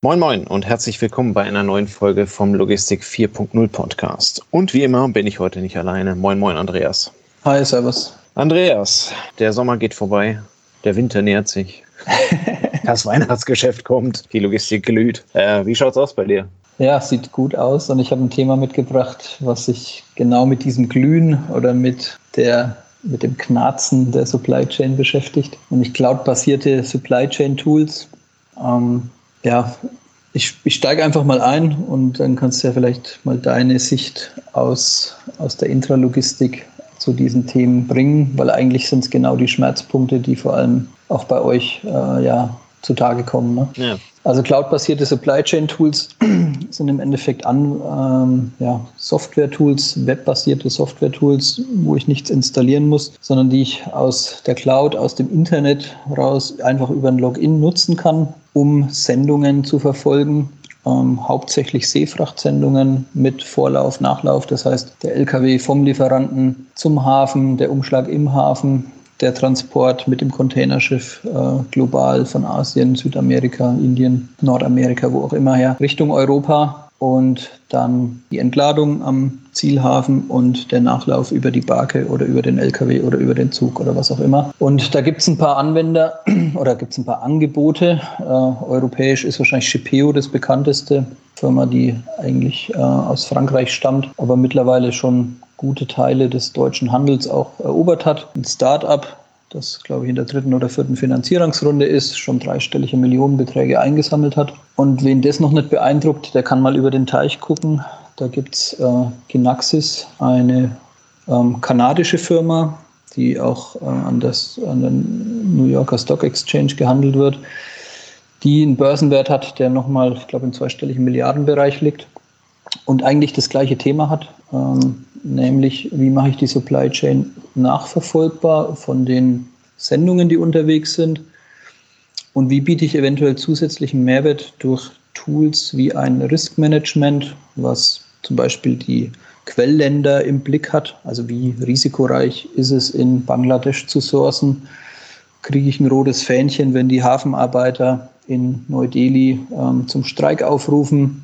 Moin Moin und herzlich willkommen bei einer neuen Folge vom Logistik 4.0 Podcast. Und wie immer bin ich heute nicht alleine. Moin Moin Andreas. Hi, Servus. Andreas, der Sommer geht vorbei, der Winter nähert sich, das Weihnachtsgeschäft kommt, die Logistik glüht. Äh, wie schaut's aus bei dir? Ja, sieht gut aus und ich habe ein Thema mitgebracht, was sich genau mit diesem Glühen oder mit der mit dem Knarzen der Supply Chain beschäftigt, nämlich cloud-basierte Supply Chain Tools. Ähm, ja, ich, ich steige einfach mal ein und dann kannst du ja vielleicht mal deine Sicht aus, aus der Intralogistik zu diesen Themen bringen, weil eigentlich sind es genau die Schmerzpunkte, die vor allem auch bei euch äh, ja zutage kommen. Ne? Ja. Also cloud-basierte Supply Chain Tools sind im Endeffekt an, ähm, ja, Software-Tools, webbasierte Software-Tools, wo ich nichts installieren muss, sondern die ich aus der Cloud, aus dem Internet raus einfach über ein Login nutzen kann, um Sendungen zu verfolgen. Ähm, hauptsächlich Seefrachtsendungen mit Vorlauf, Nachlauf. Das heißt, der LKW vom Lieferanten zum Hafen, der Umschlag im Hafen, der Transport mit dem Containerschiff äh, global von Asien, Südamerika, Indien, Nordamerika, wo auch immer her, Richtung Europa und dann die Entladung am Zielhafen und der Nachlauf über die Barke oder über den LKW oder über den Zug oder was auch immer. Und da gibt es ein paar Anwender oder gibt es ein paar Angebote. Äh, europäisch ist wahrscheinlich Shipeo das bekannteste Firma, die eigentlich äh, aus Frankreich stammt, aber mittlerweile schon gute Teile des deutschen Handels auch erobert hat. Ein Start-up, das, glaube ich, in der dritten oder vierten Finanzierungsrunde ist, schon dreistellige Millionenbeträge eingesammelt hat. Und wen das noch nicht beeindruckt, der kann mal über den Teich gucken. Da gibt es äh, Ginaxis, eine ähm, kanadische Firma, die auch äh, an, das, an den New Yorker Stock Exchange gehandelt wird, die einen Börsenwert hat, der nochmal, ich glaube, im zweistelligen Milliardenbereich liegt und eigentlich das gleiche Thema hat, ähm, nämlich wie mache ich die Supply Chain nachverfolgbar von den Sendungen, die unterwegs sind und wie biete ich eventuell zusätzlichen Mehrwert durch Tools wie ein Risk Management, was zum Beispiel die Quellländer im Blick hat, also wie risikoreich ist es in Bangladesch zu sourcen, kriege ich ein rotes Fähnchen, wenn die Hafenarbeiter in Neu-Delhi ähm, zum Streik aufrufen,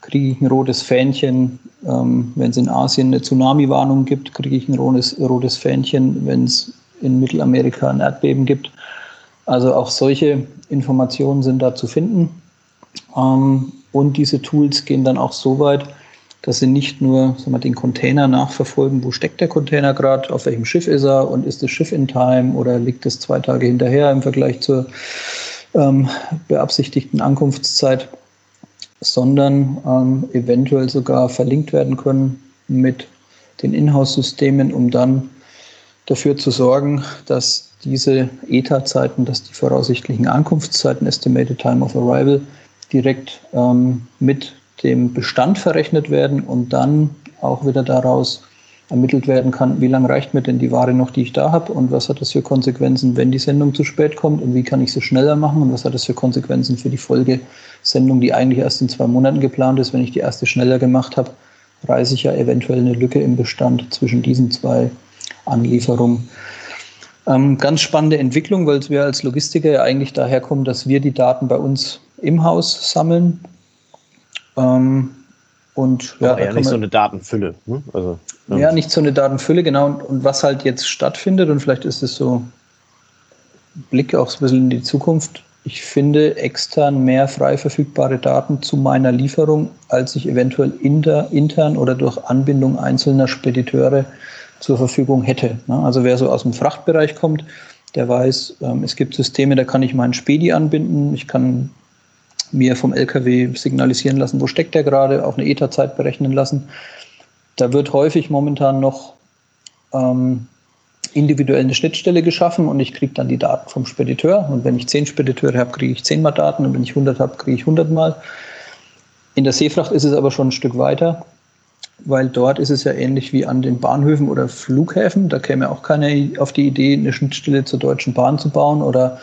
kriege ich ein rotes Fähnchen, ähm, wenn es in Asien eine Tsunami-Warnung gibt, kriege ich ein rotes, rotes Fähnchen, wenn es in Mittelamerika ein Erdbeben gibt. Also auch solche Informationen sind da zu finden. Ähm, und diese Tools gehen dann auch so weit, dass sie nicht nur sagen wir, den Container nachverfolgen, wo steckt der Container gerade, auf welchem Schiff ist er und ist das Schiff in Time oder liegt es zwei Tage hinterher im Vergleich zur ähm, beabsichtigten Ankunftszeit, sondern ähm, eventuell sogar verlinkt werden können mit den Inhouse-Systemen, um dann dafür zu sorgen, dass diese ETA-Zeiten, dass die voraussichtlichen Ankunftszeiten, Estimated Time of Arrival, direkt ähm, mit dem Bestand verrechnet werden und dann auch wieder daraus ermittelt werden kann, wie lange reicht mir denn die Ware noch, die ich da habe und was hat das für Konsequenzen, wenn die Sendung zu spät kommt und wie kann ich sie schneller machen und was hat das für Konsequenzen für die Folgesendung, die eigentlich erst in zwei Monaten geplant ist. Wenn ich die erste schneller gemacht habe, reiße ich ja eventuell eine Lücke im Bestand zwischen diesen zwei Anlieferungen. Ähm, ganz spannende Entwicklung, weil wir als Logistiker ja eigentlich daher kommen, dass wir die Daten bei uns im Haus sammeln. Ähm, und ja, ja nicht so eine Datenfülle. Ne? Also, ja. ja. nicht so eine Datenfülle, genau. Und, und, was halt jetzt stattfindet, und vielleicht ist es so Blick auch so ein bisschen in die Zukunft. Ich finde extern mehr frei verfügbare Daten zu meiner Lieferung, als ich eventuell inter, intern oder durch Anbindung einzelner Spediteure zur Verfügung hätte. Ne? Also wer so aus dem Frachtbereich kommt, der weiß, ähm, es gibt Systeme, da kann ich meinen Spedi anbinden, ich kann mir vom LKW signalisieren lassen, wo steckt der gerade, auch eine ETA-Zeit berechnen lassen. Da wird häufig momentan noch ähm, individuell eine Schnittstelle geschaffen und ich kriege dann die Daten vom Spediteur. Und wenn ich zehn Spediteure habe, kriege ich zehnmal Daten und wenn ich 100 habe, kriege ich 100 Mal. In der Seefracht ist es aber schon ein Stück weiter, weil dort ist es ja ähnlich wie an den Bahnhöfen oder Flughäfen. Da käme auch keiner auf die Idee, eine Schnittstelle zur Deutschen Bahn zu bauen oder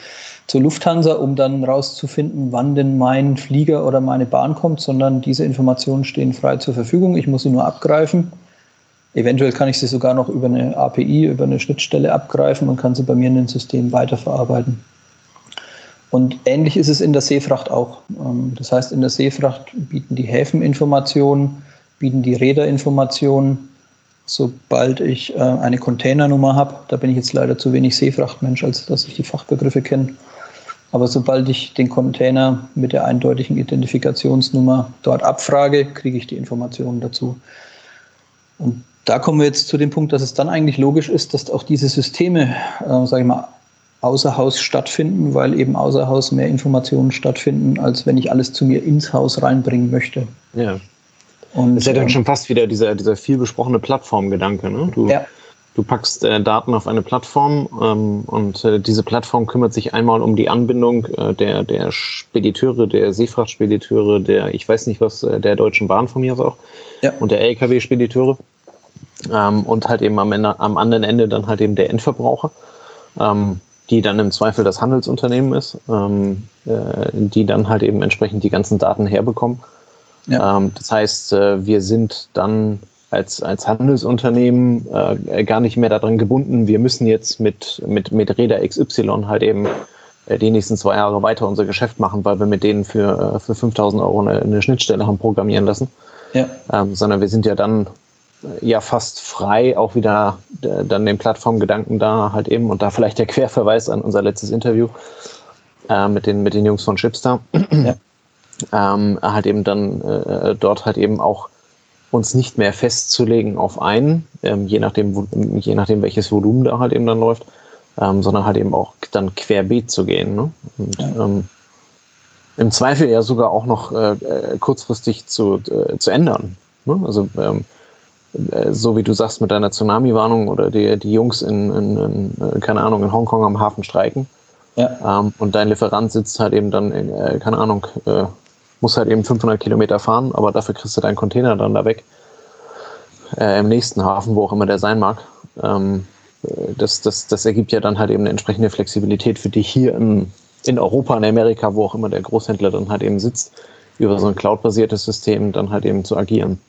zur Lufthansa, um dann rauszufinden, wann denn mein Flieger oder meine Bahn kommt, sondern diese Informationen stehen frei zur Verfügung. Ich muss sie nur abgreifen. Eventuell kann ich sie sogar noch über eine API, über eine Schnittstelle abgreifen und kann sie bei mir in den System weiterverarbeiten. Und ähnlich ist es in der Seefracht auch. Ähm, das heißt, in der Seefracht bieten die Häfen Informationen, bieten die Räder Informationen. Sobald ich äh, eine Containernummer habe, da bin ich jetzt leider zu wenig Seefrachtmensch, als dass ich die Fachbegriffe kenne. Aber sobald ich den Container mit der eindeutigen Identifikationsnummer dort abfrage, kriege ich die Informationen dazu. Und da kommen wir jetzt zu dem Punkt, dass es dann eigentlich logisch ist, dass auch diese Systeme, äh, sage ich mal, außer Haus stattfinden, weil eben außer Haus mehr Informationen stattfinden, als wenn ich alles zu mir ins Haus reinbringen möchte. Ja. Und, das ist ja dann ähm, schon fast wieder dieser, dieser viel besprochene Plattformgedanke. Ne? Du, ja. Du packst äh, Daten auf eine Plattform ähm, und äh, diese Plattform kümmert sich einmal um die Anbindung äh, der, der Spediteure, der Seefrachtspediteure, der, ich weiß nicht was, äh, der Deutschen Bahn von mir aus auch ja. und der LKW-Spediteure. Ähm, und halt eben am, Ende, am anderen Ende dann halt eben der Endverbraucher. Ähm, die dann im Zweifel das Handelsunternehmen ist, ähm, äh, die dann halt eben entsprechend die ganzen Daten herbekommen. Ja. Ähm, das heißt, äh, wir sind dann als, als Handelsunternehmen äh, gar nicht mehr daran gebunden, wir müssen jetzt mit, mit, mit Räder XY halt eben äh, die nächsten zwei Jahre weiter unser Geschäft machen, weil wir mit denen für, äh, für 5000 Euro eine, eine Schnittstelle haben programmieren lassen. Ja. Ähm, sondern wir sind ja dann ja fast frei, auch wieder äh, dann den Plattformgedanken da halt eben und da vielleicht der Querverweis an unser letztes Interview äh, mit, den, mit den Jungs von Chipstar. Ja. Ähm, halt eben dann äh, dort halt eben auch uns nicht mehr festzulegen auf einen, ähm, je nachdem, je nachdem welches Volumen da halt eben dann läuft, ähm, sondern halt eben auch dann querbeet zu gehen. Ne? Und, ja. ähm, Im Zweifel ja sogar auch noch äh, äh kurzfristig zu, äh, zu ändern. Ne? Also ähm, äh, so wie du sagst mit deiner Tsunami-Warnung oder die, die Jungs in, in, in, äh, keine Ahnung, in Hongkong am Hafen streiken. Ja. Ähm, und dein Lieferant sitzt halt eben dann, in, äh, keine Ahnung, äh, muss halt eben 500 Kilometer fahren, aber dafür kriegst du deinen Container dann da weg. Äh, Im nächsten Hafen, wo auch immer der sein mag. Ähm, äh, das, das, das ergibt ja dann halt eben eine entsprechende Flexibilität für dich hier in, in Europa, in Amerika, wo auch immer der Großhändler dann halt eben sitzt, über so ein cloud-basiertes System dann halt eben zu agieren.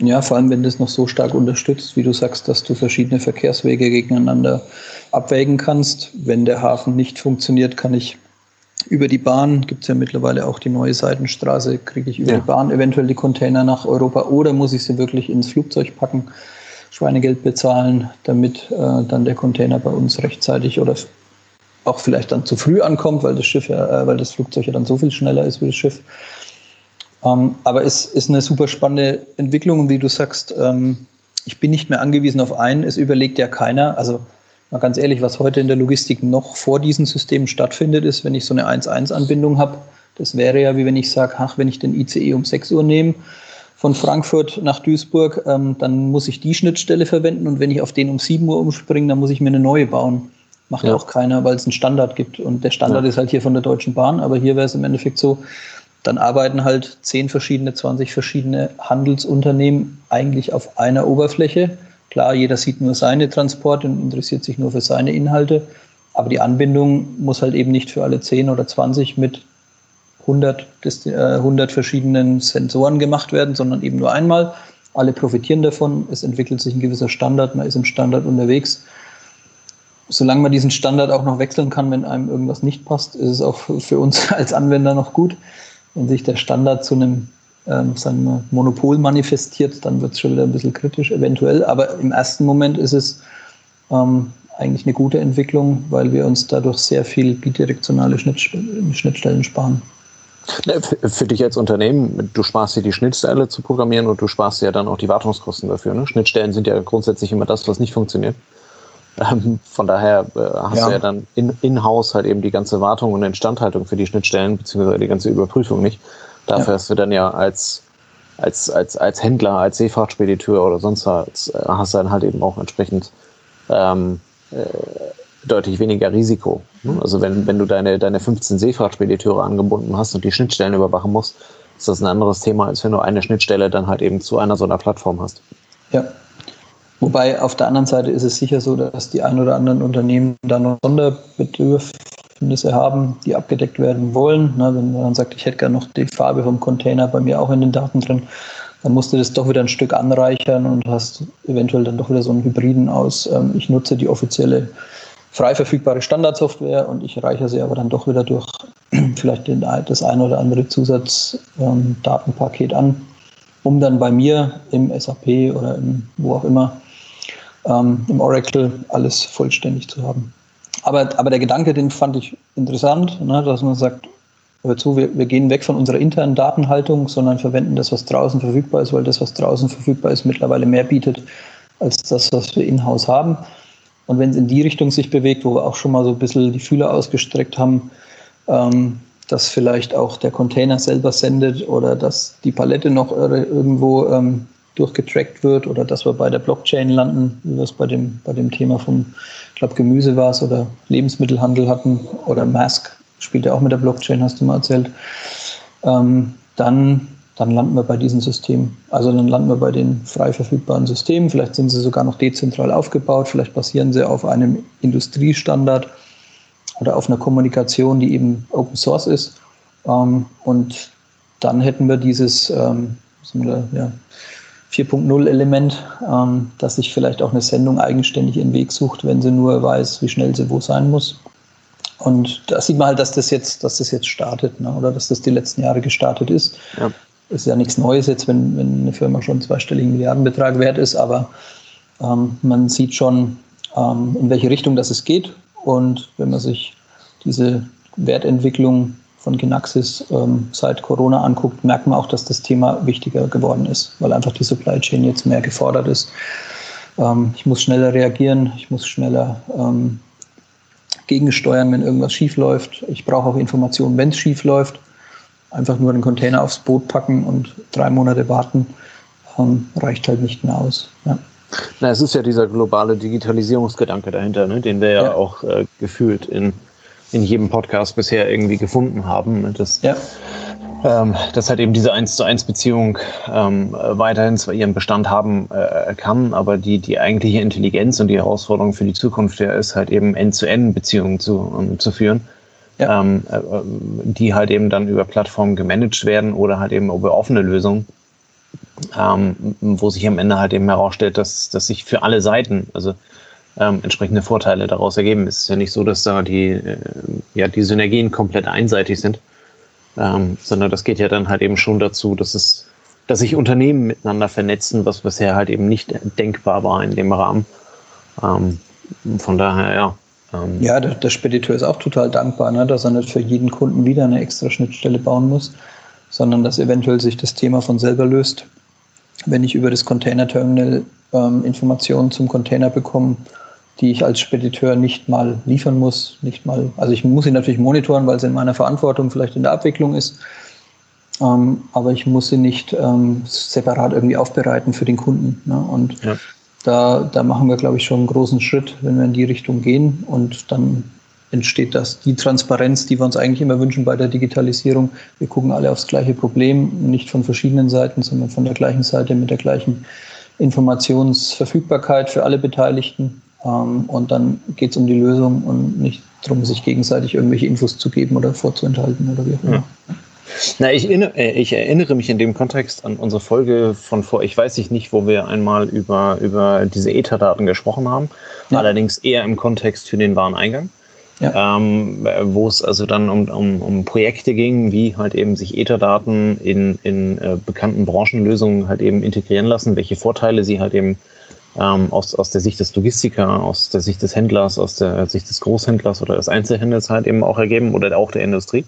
Ja, vor allem, wenn das noch so stark unterstützt, wie du sagst, dass du verschiedene Verkehrswege gegeneinander abwägen kannst. Wenn der Hafen nicht funktioniert, kann ich über die Bahn, gibt es ja mittlerweile auch die neue Seitenstraße, kriege ich über ja. die Bahn eventuell die Container nach Europa oder muss ich sie wirklich ins Flugzeug packen, Schweinegeld bezahlen, damit äh, dann der Container bei uns rechtzeitig oder auch vielleicht dann zu früh ankommt, weil das Schiff ja, äh, weil das Flugzeug ja dann so viel schneller ist wie das Schiff. Ähm, aber es ist eine super spannende Entwicklung wie du sagst, ähm, ich bin nicht mehr angewiesen auf einen, es überlegt ja keiner. Also mal ganz ehrlich, was heute in der Logistik noch vor diesen Systemen stattfindet, ist, wenn ich so eine 1-1-Anbindung habe, das wäre ja wie wenn ich sage, ach, wenn ich den ICE um 6 Uhr nehme, von Frankfurt nach Duisburg, ähm, dann muss ich die Schnittstelle verwenden und wenn ich auf den um 7 Uhr umspringe, dann muss ich mir eine neue bauen. Macht ja. auch keiner, weil es einen Standard gibt. Und der Standard ja. ist halt hier von der Deutschen Bahn, aber hier wäre es im Endeffekt so, dann arbeiten halt 10 verschiedene, 20 verschiedene Handelsunternehmen eigentlich auf einer Oberfläche. Klar, jeder sieht nur seine Transporte und interessiert sich nur für seine Inhalte. Aber die Anbindung muss halt eben nicht für alle 10 oder 20 mit 100, 100 äh, verschiedenen Sensoren gemacht werden, sondern eben nur einmal. Alle profitieren davon. Es entwickelt sich ein gewisser Standard. Man ist im Standard unterwegs. Solange man diesen Standard auch noch wechseln kann, wenn einem irgendwas nicht passt, ist es auch für uns als Anwender noch gut wenn sich der Standard zu einem ähm, sagen Monopol manifestiert, dann wird es schon wieder ein bisschen kritisch eventuell. Aber im ersten Moment ist es ähm, eigentlich eine gute Entwicklung, weil wir uns dadurch sehr viel bidirektionale Schnittstellen sparen. Für dich als Unternehmen, du sparst dir die Schnittstelle zu programmieren und du sparst dir dann auch die Wartungskosten dafür. Ne? Schnittstellen sind ja grundsätzlich immer das, was nicht funktioniert. Ähm, von daher äh, hast ja. du ja dann in-house in halt eben die ganze Wartung und Instandhaltung für die Schnittstellen, beziehungsweise die ganze Überprüfung nicht. Dafür ja. hast du dann ja als, als, als, als Händler, als Seefahrtspediteur oder sonst was, äh, hast du dann halt eben auch entsprechend ähm, äh, deutlich weniger Risiko. Ne? Also wenn, wenn du deine, deine 15 Seefahrtspediteure angebunden hast und die Schnittstellen überwachen musst, ist das ein anderes Thema, als wenn du eine Schnittstelle dann halt eben zu einer so einer Plattform hast. Ja, Wobei auf der anderen Seite ist es sicher so, dass die ein oder anderen Unternehmen da noch Sonderbedürfnisse haben, die abgedeckt werden wollen. Na, wenn man dann sagt, ich hätte gerne noch die Farbe vom Container bei mir auch in den Daten drin, dann musst du das doch wieder ein Stück anreichern und hast eventuell dann doch wieder so einen Hybriden aus. Ähm, ich nutze die offizielle frei verfügbare Standardsoftware und ich reiche sie aber dann doch wieder durch vielleicht den, das ein oder andere Zusatzdatenpaket ähm, an, um dann bei mir im SAP oder im, wo auch immer ähm, im Oracle alles vollständig zu haben. Aber, aber der Gedanke, den fand ich interessant, ne, dass man sagt, hör zu, wir, wir gehen weg von unserer internen Datenhaltung, sondern verwenden das, was draußen verfügbar ist, weil das, was draußen verfügbar ist, mittlerweile mehr bietet als das, was wir in-house haben. Und wenn es in die Richtung sich bewegt, wo wir auch schon mal so ein bisschen die Fühler ausgestreckt haben, ähm, dass vielleicht auch der Container selber sendet oder dass die Palette noch irgendwo ähm, durchgetrackt wird oder dass wir bei der Blockchain landen, wie wir es bei dem, bei dem Thema vom, ich glaube, Gemüse war es oder Lebensmittelhandel hatten oder Mask spielt ja auch mit der Blockchain, hast du mal erzählt. Ähm, dann, dann landen wir bei diesen Systemen. Also dann landen wir bei den frei verfügbaren Systemen. Vielleicht sind sie sogar noch dezentral aufgebaut, vielleicht basieren sie auf einem Industriestandard oder auf einer Kommunikation, die eben Open Source ist. Ähm, und dann hätten wir dieses ähm, ja, 4.0 Element, ähm, dass sich vielleicht auch eine Sendung eigenständig ihren Weg sucht, wenn sie nur weiß, wie schnell sie wo sein muss. Und da sieht man halt, dass das jetzt, dass das jetzt startet, ne? oder dass das die letzten Jahre gestartet ist. Ja. Ist ja nichts Neues jetzt, wenn, wenn eine Firma schon zweistelligen Milliardenbetrag wert ist, aber ähm, man sieht schon, ähm, in welche Richtung das es geht. Und wenn man sich diese Wertentwicklung von Genaxis ähm, seit Corona anguckt, merkt man auch, dass das Thema wichtiger geworden ist, weil einfach die Supply Chain jetzt mehr gefordert ist. Ähm, ich muss schneller reagieren, ich muss schneller ähm, gegensteuern, wenn irgendwas schief läuft. Ich brauche auch Informationen, wenn es schief läuft. Einfach nur den Container aufs Boot packen und drei Monate warten, ähm, reicht halt nicht mehr aus. Ja. Na, es ist ja dieser globale Digitalisierungsgedanke dahinter, ne? den wir ja, ja. auch äh, gefühlt in in jedem Podcast bisher irgendwie gefunden haben. Ne? Das, ja. ähm, dass halt eben diese 1 zu 1 Beziehung ähm, weiterhin zwar ihren Bestand haben äh, kann, aber die, die eigentliche Intelligenz und die Herausforderung für die Zukunft ja ist halt eben End-zu-End-Beziehungen zu, um, zu führen. Ja. Ähm, äh, die halt eben dann über Plattformen gemanagt werden oder halt eben über offene Lösungen, ähm, wo sich am Ende halt eben herausstellt, dass, dass sich für alle Seiten, also ähm, entsprechende Vorteile daraus ergeben. Es ist ja nicht so, dass da die, äh, ja, die Synergien komplett einseitig sind, ähm, sondern das geht ja dann halt eben schon dazu, dass es, dass sich Unternehmen miteinander vernetzen, was bisher halt eben nicht denkbar war in dem Rahmen. Ähm, von daher, ja. Ähm, ja, der, der, Spediteur ist auch total dankbar, ne, dass er nicht für jeden Kunden wieder eine extra Schnittstelle bauen muss, sondern dass eventuell sich das Thema von selber löst. Wenn ich über das Container-Terminal ähm, Informationen zum Container bekomme, die ich als Spediteur nicht mal liefern muss, nicht mal, also ich muss sie natürlich monitoren, weil es in meiner Verantwortung vielleicht in der Abwicklung ist, ähm, aber ich muss sie nicht ähm, separat irgendwie aufbereiten für den Kunden. Ne? Und ja. da, da machen wir, glaube ich, schon einen großen Schritt, wenn wir in die Richtung gehen und dann entsteht das, die Transparenz, die wir uns eigentlich immer wünschen bei der Digitalisierung. Wir gucken alle aufs gleiche Problem, nicht von verschiedenen Seiten, sondern von der gleichen Seite mit der gleichen Informationsverfügbarkeit für alle Beteiligten. Ähm, und dann geht es um die Lösung und nicht darum, sich gegenseitig irgendwelche Infos zu geben oder vorzuenthalten oder wie auch immer. Ja. Na, ich, äh, ich, erinnere mich in dem Kontext an unsere Folge von vor, ich weiß nicht, wo wir einmal über, über diese Etherdaten gesprochen haben, ja. allerdings eher im Kontext für den Wareneingang. Ja. Ähm, wo es also dann um, um, um Projekte ging, wie halt eben sich Etherdaten in, in äh, bekannten Branchenlösungen halt eben integrieren lassen, welche Vorteile sie halt eben ähm, aus, aus der Sicht des Logistiker, aus der Sicht des Händlers, aus der Sicht des Großhändlers oder des Einzelhändlers halt eben auch ergeben oder auch der Industrie.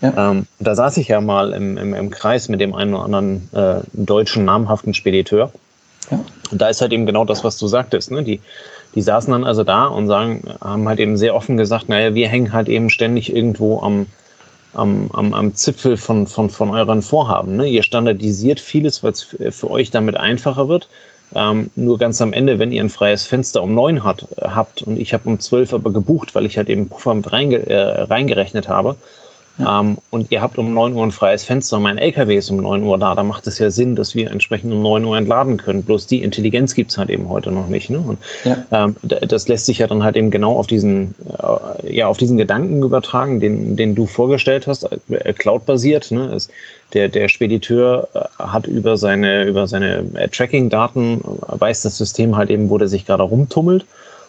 Ja. Ähm, da saß ich ja mal im, im, im Kreis mit dem einen oder anderen äh, deutschen namhaften Spediteur. Ja. Und da ist halt eben genau das, was du sagtest. Ne? Die, die saßen dann also da und sagen, haben halt eben sehr offen gesagt, naja, wir hängen halt eben ständig irgendwo am, am, am, am Zipfel von, von, von euren Vorhaben. Ne? Ihr standardisiert vieles, weil es für euch damit einfacher wird. Ähm, nur ganz am Ende, wenn ihr ein freies Fenster um neun hat, habt und ich habe um zwölf aber gebucht, weil ich halt eben Puffer mit reinge äh, reingerechnet habe, ja. ähm, und ihr habt um neun Uhr ein freies Fenster mein LKW ist um neun Uhr da, da macht es ja Sinn, dass wir entsprechend um neun Uhr entladen können. Bloß die Intelligenz gibt's halt eben heute noch nicht. Ne? Und ja. ähm, das lässt sich ja dann halt eben genau auf diesen, äh, ja, auf diesen Gedanken übertragen, den, den du vorgestellt hast, äh, cloud-basiert. Ne? Es, der, der Spediteur äh, hat über seine, über seine äh, Tracking-Daten, äh, weiß das System halt eben, wo der sich gerade rumtummelt.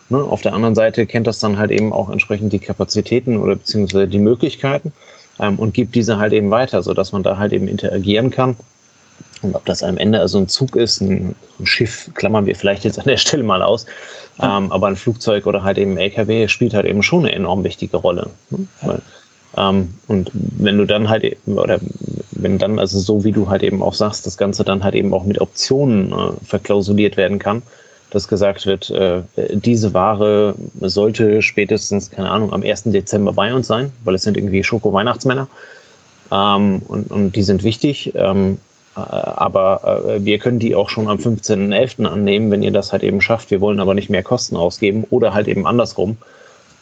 Ne? Auf der anderen Seite kennt das dann halt eben auch entsprechend die Kapazitäten oder beziehungsweise die Möglichkeiten. Ähm, und gibt diese halt eben weiter, sodass man da halt eben interagieren kann. Und ob das am Ende also ein Zug ist, ein, ein Schiff, klammern wir vielleicht jetzt an der Stelle mal aus, ähm, aber ein Flugzeug oder halt eben ein LKW spielt halt eben schon eine enorm wichtige Rolle. Ne? Weil, ähm, und wenn du dann halt eben, oder wenn dann, also so wie du halt eben auch sagst, das Ganze dann halt eben auch mit Optionen äh, verklausuliert werden kann, dass gesagt wird, äh, diese Ware sollte spätestens, keine Ahnung, am 1. Dezember bei uns sein, weil es sind irgendwie Schoko-Weihnachtsmänner. Ähm, und, und die sind wichtig. Ähm, äh, aber äh, wir können die auch schon am 15.11. annehmen, wenn ihr das halt eben schafft. Wir wollen aber nicht mehr Kosten ausgeben oder halt eben andersrum.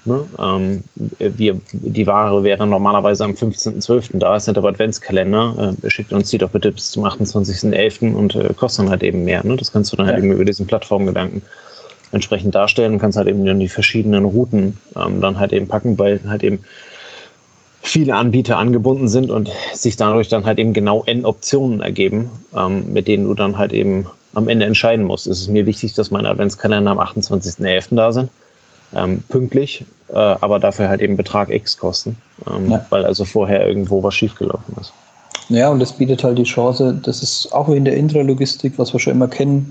Ne? Ähm, wir, die Ware wäre normalerweise am 15.12. da, es sind aber Adventskalender. Äh, schickt uns die doch bitte bis zum 28.11. und äh, kostet dann halt eben mehr. Ne? Das kannst du dann halt ja. halt eben über diesen Plattformgedanken entsprechend darstellen und kannst halt eben dann die verschiedenen Routen ähm, dann halt eben packen, weil halt eben viele Anbieter angebunden sind und sich dadurch dann halt eben genau N Optionen ergeben, ähm, mit denen du dann halt eben am Ende entscheiden musst. Es ist mir wichtig, dass meine Adventskalender am 28.11. da sind ähm, pünktlich, äh, aber dafür halt eben Betrag X kosten, ähm, ja. weil also vorher irgendwo was schiefgelaufen ist. Ja, und das bietet halt die Chance, das ist auch in der Intralogistik, was wir schon immer kennen.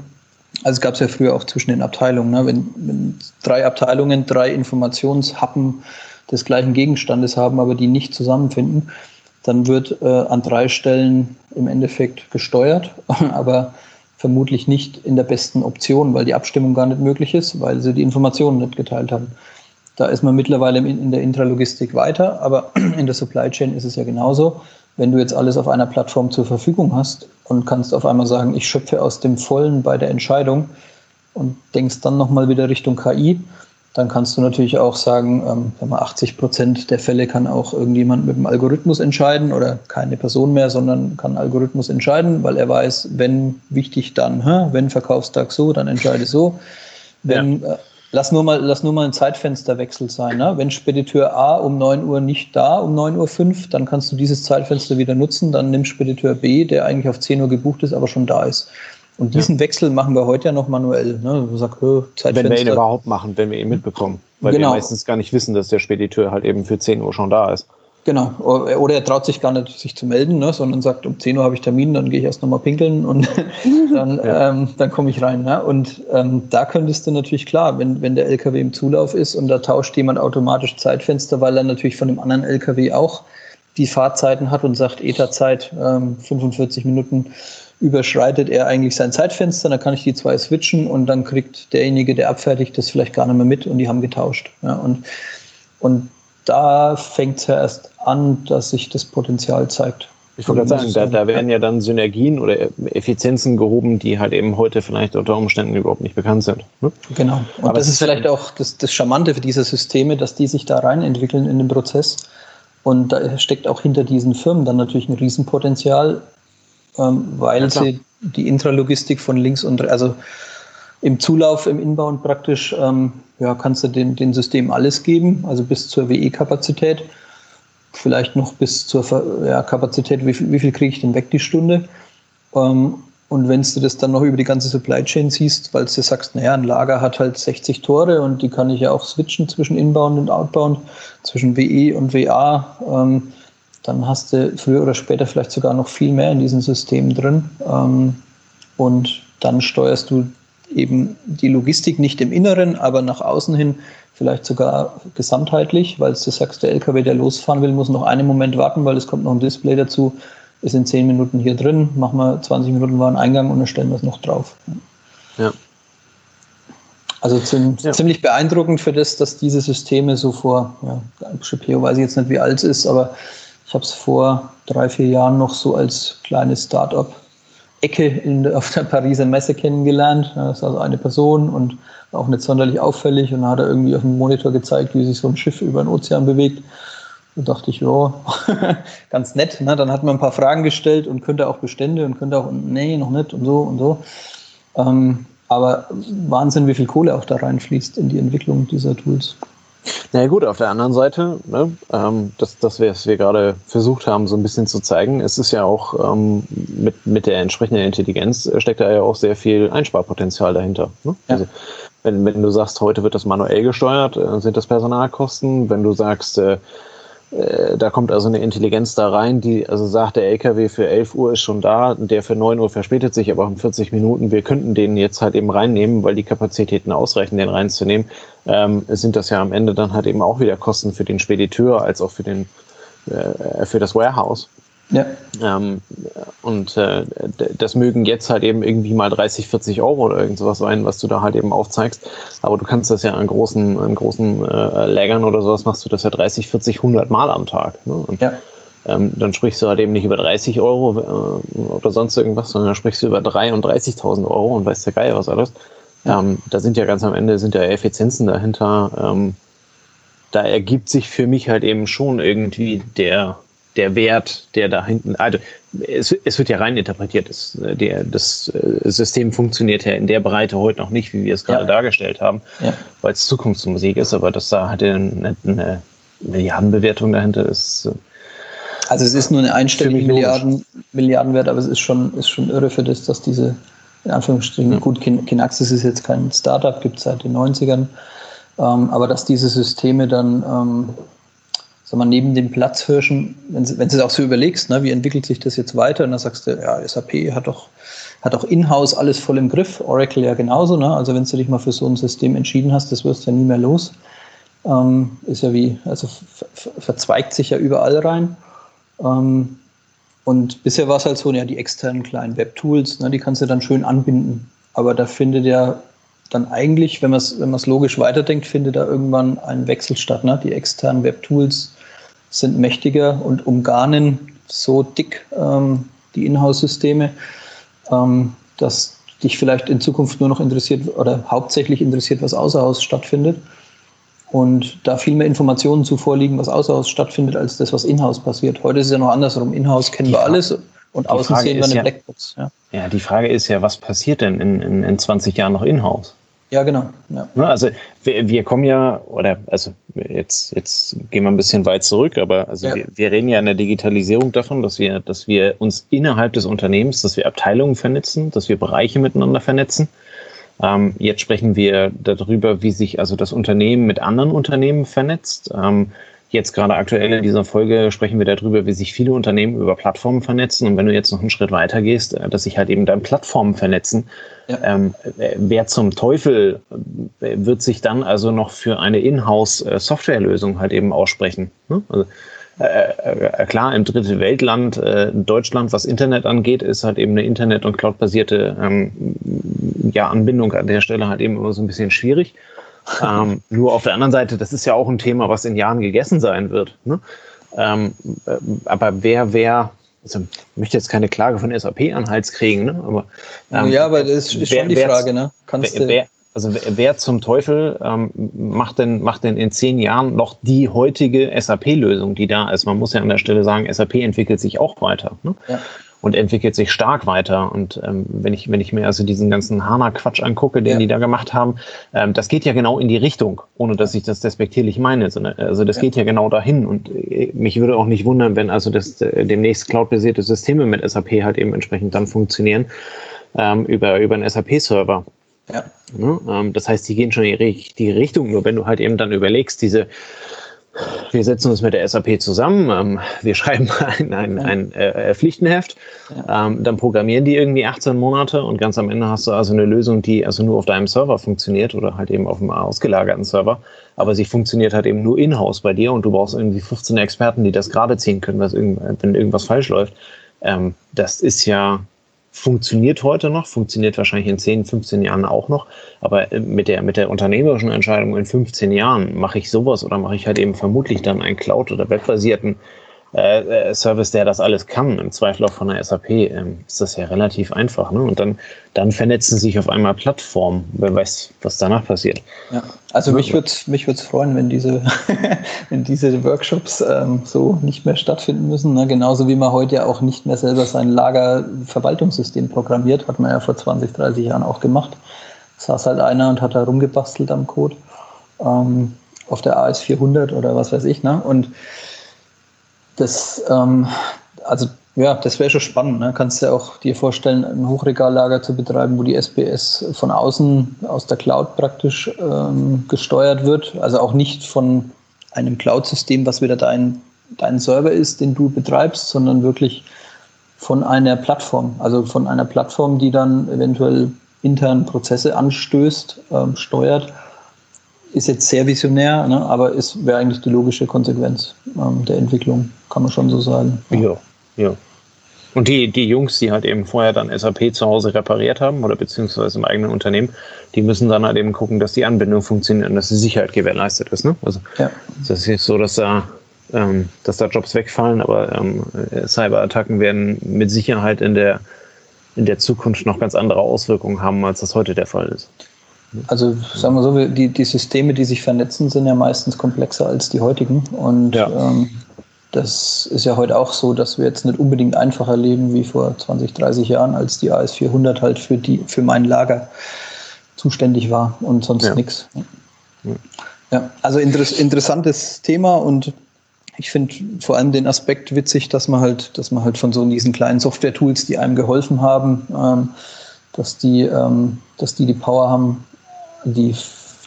Also es gab es ja früher auch zwischen den Abteilungen, ne? wenn, wenn drei Abteilungen drei Informationshappen des gleichen Gegenstandes haben, aber die nicht zusammenfinden, dann wird äh, an drei Stellen im Endeffekt gesteuert, aber vermutlich nicht in der besten Option, weil die Abstimmung gar nicht möglich ist, weil sie die Informationen nicht geteilt haben. Da ist man mittlerweile in der Intralogistik weiter, aber in der Supply Chain ist es ja genauso. Wenn du jetzt alles auf einer Plattform zur Verfügung hast und kannst auf einmal sagen, ich schöpfe aus dem Vollen bei der Entscheidung und denkst dann nochmal wieder Richtung KI, dann kannst du natürlich auch sagen, ähm, wenn man 80 Prozent der Fälle kann auch irgendjemand mit dem Algorithmus entscheiden oder keine Person mehr, sondern kann Algorithmus entscheiden, weil er weiß, wenn wichtig, dann, hä? wenn Verkaufstag so, dann entscheide so. Wenn, ja. äh, lass, nur mal, lass nur mal ein Zeitfensterwechsel sein. Ne? Wenn Spediteur A um 9 Uhr nicht da, um 9 Uhr 5, dann kannst du dieses Zeitfenster wieder nutzen. Dann nimm Spediteur B, der eigentlich auf 10 Uhr gebucht ist, aber schon da ist. Und diesen ja. Wechsel machen wir heute ja noch manuell. Ne? Sag, wenn wir ihn überhaupt machen, wenn wir ihn mitbekommen. Weil genau. wir meistens gar nicht wissen, dass der Spediteur halt eben für 10 Uhr schon da ist. Genau. Oder er traut sich gar nicht, sich zu melden, ne? sondern sagt, um 10 Uhr habe ich Termin, dann gehe ich erst nochmal pinkeln und dann, ja. ähm, dann komme ich rein. Ne? Und ähm, da könntest du natürlich klar, wenn, wenn der LKW im Zulauf ist und da tauscht jemand automatisch Zeitfenster, weil er natürlich von dem anderen LKW auch die Fahrzeiten hat und sagt, ETA-Zeit ähm, 45 Minuten überschreitet er eigentlich sein Zeitfenster, dann kann ich die zwei switchen und dann kriegt derjenige, der abfertigt, das vielleicht gar nicht mehr mit und die haben getauscht. Ja, und, und da fängt es ja erst an, dass sich das Potenzial zeigt. Ich wollte gerade sagen, da, da werden ja dann Synergien oder Effizienzen gehoben, die halt eben heute vielleicht unter Umständen überhaupt nicht bekannt sind. Ne? Genau. Und Aber das ist vielleicht auch das, das Charmante für diese Systeme, dass die sich da rein entwickeln in den Prozess. Und da steckt auch hinter diesen Firmen dann natürlich ein Riesenpotenzial, ähm, weil ja, sie die Intralogistik von links und also im Zulauf, im Inbound praktisch, ähm, ja, kannst du den, den System alles geben, also bis zur WE-Kapazität, vielleicht noch bis zur ja, Kapazität, wie viel, wie viel kriege ich denn weg die Stunde? Ähm, und wenn du das dann noch über die ganze Supply Chain siehst, weil du sagst, naja, ein Lager hat halt 60 Tore und die kann ich ja auch switchen zwischen Inbound und Outbound, zwischen WE und WA, ähm, dann hast du früher oder später vielleicht sogar noch viel mehr in diesem System drin. Ähm, und dann steuerst du eben die Logistik nicht im Inneren, aber nach außen hin vielleicht sogar gesamtheitlich, weil du sagst, der LKW, der losfahren will, muss noch einen Moment warten, weil es kommt noch ein Display dazu, ist in zehn Minuten hier drin, machen wir 20 Minuten Wareneingang und dann stellen wir es noch drauf. Ja. Also ziemlich, ja. ziemlich beeindruckend für das, dass diese Systeme so vor, ja, Shapiro weiß ich jetzt nicht, wie alt es ist, aber ich habe es vor drei, vier Jahren noch so als kleines Start-up Ecke auf der Pariser Messe kennengelernt. Das ist also eine Person und auch nicht sonderlich auffällig. Und dann hat er irgendwie auf dem Monitor gezeigt, wie sich so ein Schiff über den Ozean bewegt. Da dachte ich, ja, ganz nett. Ne? Dann hat man ein paar Fragen gestellt und könnte auch Bestände und könnte auch, nee, noch nicht und so und so. Ähm, aber Wahnsinn, wie viel Kohle auch da reinfließt in die Entwicklung dieser Tools. Na gut, auf der anderen Seite, ne, ähm, das, das was wir gerade versucht haben, so ein bisschen zu zeigen, es ist ja auch ähm, mit, mit der entsprechenden Intelligenz steckt da ja auch sehr viel Einsparpotenzial dahinter. Ne? Ja. Also, wenn, wenn du sagst, heute wird das manuell gesteuert, äh, sind das Personalkosten. Wenn du sagst, äh, da kommt also eine Intelligenz da rein, die also sagt, der LKW für 11 Uhr ist schon da, der für 9 Uhr verspätet sich aber um 40 Minuten. Wir könnten den jetzt halt eben reinnehmen, weil die Kapazitäten ausreichen, den reinzunehmen. Ähm, sind das ja am Ende dann halt eben auch wieder Kosten für den Spediteur als auch für den äh, für das Warehouse. Ja. Ähm, und äh, das mögen jetzt halt eben irgendwie mal 30, 40 Euro oder irgend sowas sein, was du da halt eben aufzeigst. Aber du kannst das ja an großen, an großen äh, Lägern oder sowas machst du das ja 30, 40, 100 Mal am Tag. Ne? Und, ja. Ähm, dann sprichst du halt eben nicht über 30 Euro äh, oder sonst irgendwas, sondern dann sprichst du über 33.000 Euro und weißt ja geil was alles. Ja. Ähm, da sind ja ganz am Ende sind ja Effizienzen dahinter. Ähm, da ergibt sich für mich halt eben schon irgendwie der der Wert, der da hinten, also es, es wird ja rein interpretiert, das, der, das äh, System funktioniert ja in der Breite heute noch nicht, wie wir es gerade ja. dargestellt haben, ja. weil es Zukunftsmusik ist, aber dass da halt eine, eine Milliardenbewertung dahinter ist. Äh, also es ist nur eine einstellige Milliarden, Milliardenwert, aber es ist schon, ist schon irre für das, dass diese, in Anführungsstrichen, mhm. gut, Kinaxis ist jetzt kein Startup, gibt es seit den 90ern, ähm, aber dass diese Systeme dann ähm, sag mal, neben den Platzhirschen, wenn, du es auch so überlegst, ne, wie entwickelt sich das jetzt weiter, und dann sagst du, ja, SAP hat doch, hat doch in-house alles voll im Griff, Oracle ja genauso, ne? also wenn du dich mal für so ein System entschieden hast, das wirst du ja nie mehr los. Ähm, ist ja wie, also verzweigt sich ja überall rein. Ähm, und bisher war es halt so, ja, die externen kleinen Web-Tools, ne, die kannst du dann schön anbinden. Aber da findet ja dann eigentlich, wenn man es wenn logisch weiterdenkt, findet da irgendwann ein Wechsel statt. Ne? Die externen Web-Tools sind mächtiger und umgarnen so dick ähm, die Inhouse-Systeme, ähm, dass dich vielleicht in Zukunft nur noch interessiert oder hauptsächlich interessiert, was außer Haus stattfindet. Und da viel mehr Informationen zu vorliegen, was außer Haus stattfindet, als das, was in-house passiert. Heute ist es ja noch andersrum. In-house kennen wir alles und außen sehen wir eine ja, Blackbox. Ja. ja, die Frage ist ja, was passiert denn in, in, in 20 Jahren noch in-house? Ja, genau. Ja. Ne, also wir, wir, kommen ja, oder also jetzt, jetzt gehen wir ein bisschen weit zurück, aber also ja. wir, wir, reden ja in der Digitalisierung davon, dass wir, dass wir uns innerhalb des Unternehmens, dass wir Abteilungen vernetzen, dass wir Bereiche miteinander vernetzen. Ähm, jetzt sprechen wir darüber, wie sich also das Unternehmen mit anderen Unternehmen vernetzt. Ähm, Jetzt gerade aktuell in dieser Folge sprechen wir darüber, wie sich viele Unternehmen über Plattformen vernetzen. Und wenn du jetzt noch einen Schritt weiter gehst, äh, dass sich halt eben dann Plattformen vernetzen, ja. ähm, äh, wer zum Teufel äh, wird sich dann also noch für eine Inhouse-Softwarelösung halt eben aussprechen? Ne? Also, äh, klar, im dritten Weltland, äh, Deutschland, was Internet angeht, ist halt eben eine Internet- und Cloud-basierte ähm, ja, Anbindung an der Stelle halt eben immer so ein bisschen schwierig ähm, nur auf der anderen Seite, das ist ja auch ein Thema, was in Jahren gegessen sein wird. Ne? Ähm, äh, aber wer, wer, also ich möchte jetzt keine Klage von SAP an Hals kriegen, ne? aber ähm, ja, aber das ist wer, schon die Frage, ne? Kannst wer, wer, also wer zum Teufel ähm, macht, denn, macht denn in zehn Jahren noch die heutige SAP-Lösung, die da ist? Man muss ja an der Stelle sagen, SAP entwickelt sich auch weiter. Ne? Ja und entwickelt sich stark weiter. Und ähm, wenn ich wenn ich mir also diesen ganzen Hana-Quatsch angucke, den ja. die da gemacht haben, ähm, das geht ja genau in die Richtung, ohne dass ich das despektierlich meine. Sondern, also das ja. geht ja genau dahin. Und äh, mich würde auch nicht wundern, wenn also das äh, demnächst cloud-basierte Systeme mit SAP halt eben entsprechend dann funktionieren ähm, über über einen SAP-Server. Ja. ja ne? ähm, das heißt, die gehen schon in die richtige Richtung. Nur wenn du halt eben dann überlegst, diese wir setzen uns mit der SAP zusammen, ähm, wir schreiben ein, ein, ein äh, Pflichtenheft, ähm, dann programmieren die irgendwie 18 Monate und ganz am Ende hast du also eine Lösung, die also nur auf deinem Server funktioniert oder halt eben auf einem ausgelagerten Server, aber sie funktioniert halt eben nur in-house bei dir und du brauchst irgendwie 15 Experten, die das gerade ziehen können, was irgend, wenn irgendwas falsch läuft. Ähm, das ist ja funktioniert heute noch, funktioniert wahrscheinlich in 10, 15 Jahren auch noch. Aber äh, mit der, mit der unternehmerischen Entscheidung in 15 Jahren, mache ich sowas oder mache ich halt eben vermutlich dann einen Cloud- oder webbasierten äh, äh, Service, der das alles kann, im Zweifel auch von der SAP, ähm, ist das ja relativ einfach. Ne? Und dann, dann vernetzen sich auf einmal Plattformen. Wer weiß, was danach passiert. Ja, also mich würde es mich freuen, wenn diese, wenn diese Workshops ähm, so nicht mehr stattfinden müssen. Ne? Genauso wie man heute ja auch nicht mehr selber sein Lagerverwaltungssystem programmiert, hat man ja vor 20, 30 Jahren auch gemacht. Saß halt einer und hat da rumgebastelt am Code ähm, auf der AS400 oder was weiß ich. Ne? Und das, ähm, also ja, das wäre schon spannend. Ne? Kannst du dir auch dir vorstellen, ein Hochregallager zu betreiben, wo die SPS von außen, aus der Cloud praktisch ähm, gesteuert wird. Also auch nicht von einem Cloud-System, was wieder dein dein Server ist, den du betreibst, sondern wirklich von einer Plattform. Also von einer Plattform, die dann eventuell intern Prozesse anstößt, ähm, steuert. Ist jetzt sehr visionär, ne, aber ist wäre eigentlich die logische Konsequenz ähm, der Entwicklung, kann man schon so sagen. Ja, ja. Und die, die Jungs, die halt eben vorher dann SAP zu Hause repariert haben oder beziehungsweise im eigenen Unternehmen, die müssen dann halt eben gucken, dass die Anbindung funktioniert und dass die Sicherheit gewährleistet ist. Ne? Also ja. das ist nicht so, dass da, ähm, dass da Jobs wegfallen, aber ähm, Cyberattacken werden mit Sicherheit in der, in der Zukunft noch ganz andere Auswirkungen haben, als das heute der Fall ist. Also sagen wir so, die, die Systeme, die sich vernetzen, sind ja meistens komplexer als die heutigen. Und ja. ähm, das ist ja heute auch so, dass wir jetzt nicht unbedingt einfacher leben wie vor 20, 30 Jahren, als die AS400 halt für, die, für mein Lager zuständig war und sonst ja. nichts. Ja, also inter interessantes Thema und ich finde vor allem den Aspekt witzig, dass man halt, dass man halt von so diesen kleinen Software-Tools, die einem geholfen haben, ähm, dass die, ähm, dass die die Power haben, die,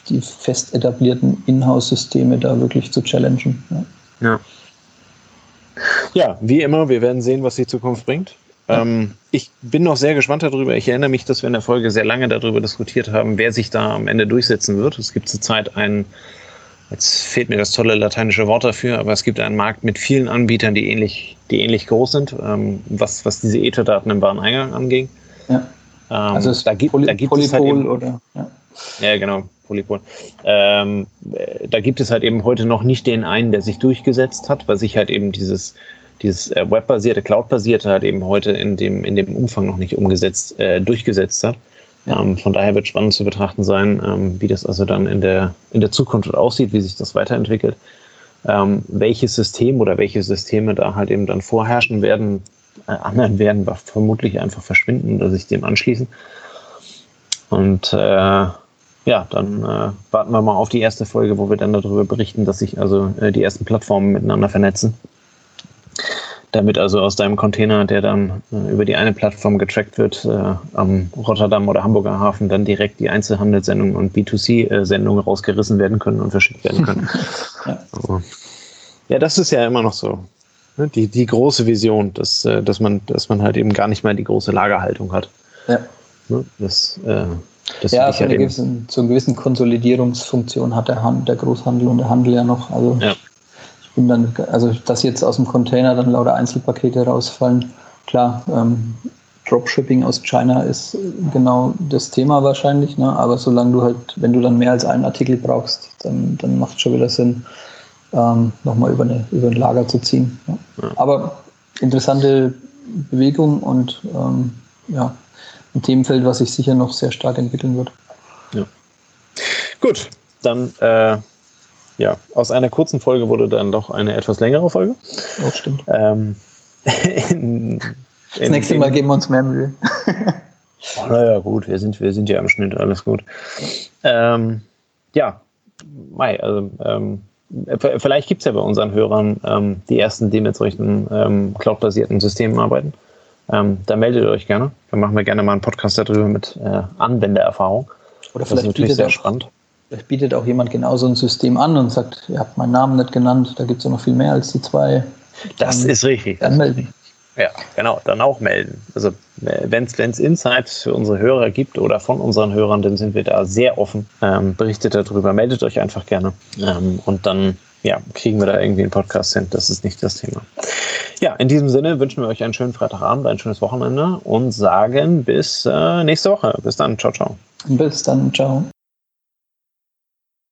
die fest etablierten Inhouse-Systeme da wirklich zu challengen. Ja. ja. Ja, wie immer, wir werden sehen, was die Zukunft bringt. Ähm, ich bin noch sehr gespannt darüber. Ich erinnere mich, dass wir in der Folge sehr lange darüber diskutiert haben, wer sich da am Ende durchsetzen wird. Es gibt zurzeit einen, jetzt fehlt mir das tolle lateinische Wort dafür, aber es gibt einen Markt mit vielen Anbietern, die ähnlich, die ähnlich groß sind, ähm, was, was diese Etherdaten im Wareneingang angeht. Ja. Ähm, also es da gibt, Poly da gibt es halt eben, oder? Ja. Ja, genau. Polypol. Ähm, da gibt es halt eben heute noch nicht den einen, der sich durchgesetzt hat, weil sich halt eben dieses, dieses äh, webbasierte, cloudbasierte halt eben heute in dem, in dem Umfang noch nicht umgesetzt, äh, durchgesetzt hat. Ja. Ähm, von daher wird spannend zu betrachten sein, ähm, wie das also dann in der, in der Zukunft aussieht, wie sich das weiterentwickelt. Ähm, welches System oder welche Systeme da halt eben dann vorherrschen werden, äh, anderen werden vermutlich einfach verschwinden oder sich dem anschließen. Und äh, ja, dann äh, warten wir mal auf die erste Folge, wo wir dann darüber berichten, dass sich also äh, die ersten Plattformen miteinander vernetzen. Damit also aus deinem Container, der dann äh, über die eine Plattform getrackt wird, äh, am Rotterdam oder Hamburger Hafen, dann direkt die Einzelhandelssendungen und B2C-Sendungen rausgerissen werden können und verschickt werden können. ja. Also, ja, das ist ja immer noch so. Ne? Die, die große Vision, dass, äh, dass, man, dass man halt eben gar nicht mehr die große Lagerhaltung hat. Ja. Ne? Das, äh, das ja, so eine gewissen, zu einer gewissen Konsolidierungsfunktion hat der, Hand, der Großhandel und der Handel ja noch. Also ja. ich bin dann, also dass jetzt aus dem Container dann lauter Einzelpakete rausfallen, klar, ähm, Dropshipping aus China ist genau das Thema wahrscheinlich, ne? aber solange du halt, wenn du dann mehr als einen Artikel brauchst, dann, dann macht es schon wieder Sinn, ähm, nochmal über, eine, über ein Lager zu ziehen. Ja. Ja. Aber interessante Bewegung und ähm, ja, ein Themenfeld, was sich sicher noch sehr stark entwickeln wird. Ja. Gut, dann äh, ja, aus einer kurzen Folge wurde dann doch eine etwas längere Folge. Oh, stimmt. Ähm, in, in, das nächste Mal geben wir uns mehr Mühe. oh, naja, gut, wir sind, wir sind ja im Schnitt, alles gut. Ähm, ja, Mai, also ähm, vielleicht gibt es ja bei unseren Hörern ähm, die ersten, die mit solchen ähm, cloud-basierten Systemen arbeiten. Ähm, da meldet ihr euch gerne. Dann machen wir gerne mal einen Podcast darüber mit äh, Anwendererfahrung. Oder vielleicht das ist bietet sehr auch, spannend. Vielleicht bietet auch jemand genau so ein System an und sagt, ihr habt meinen Namen nicht genannt, da gibt es ja noch viel mehr als die zwei. Das ist richtig. Dann melden. Ja, genau, dann auch melden. Also wenn es Insights für unsere Hörer gibt oder von unseren Hörern, dann sind wir da sehr offen. Ähm, berichtet darüber, meldet euch einfach gerne. Ähm, und dann ja, kriegen wir da irgendwie einen Podcast hin. Das ist nicht das Thema. Ja, in diesem Sinne wünschen wir euch einen schönen Freitagabend, ein schönes Wochenende und sagen bis äh, nächste Woche. Bis dann. Ciao, ciao. Bis dann. Ciao.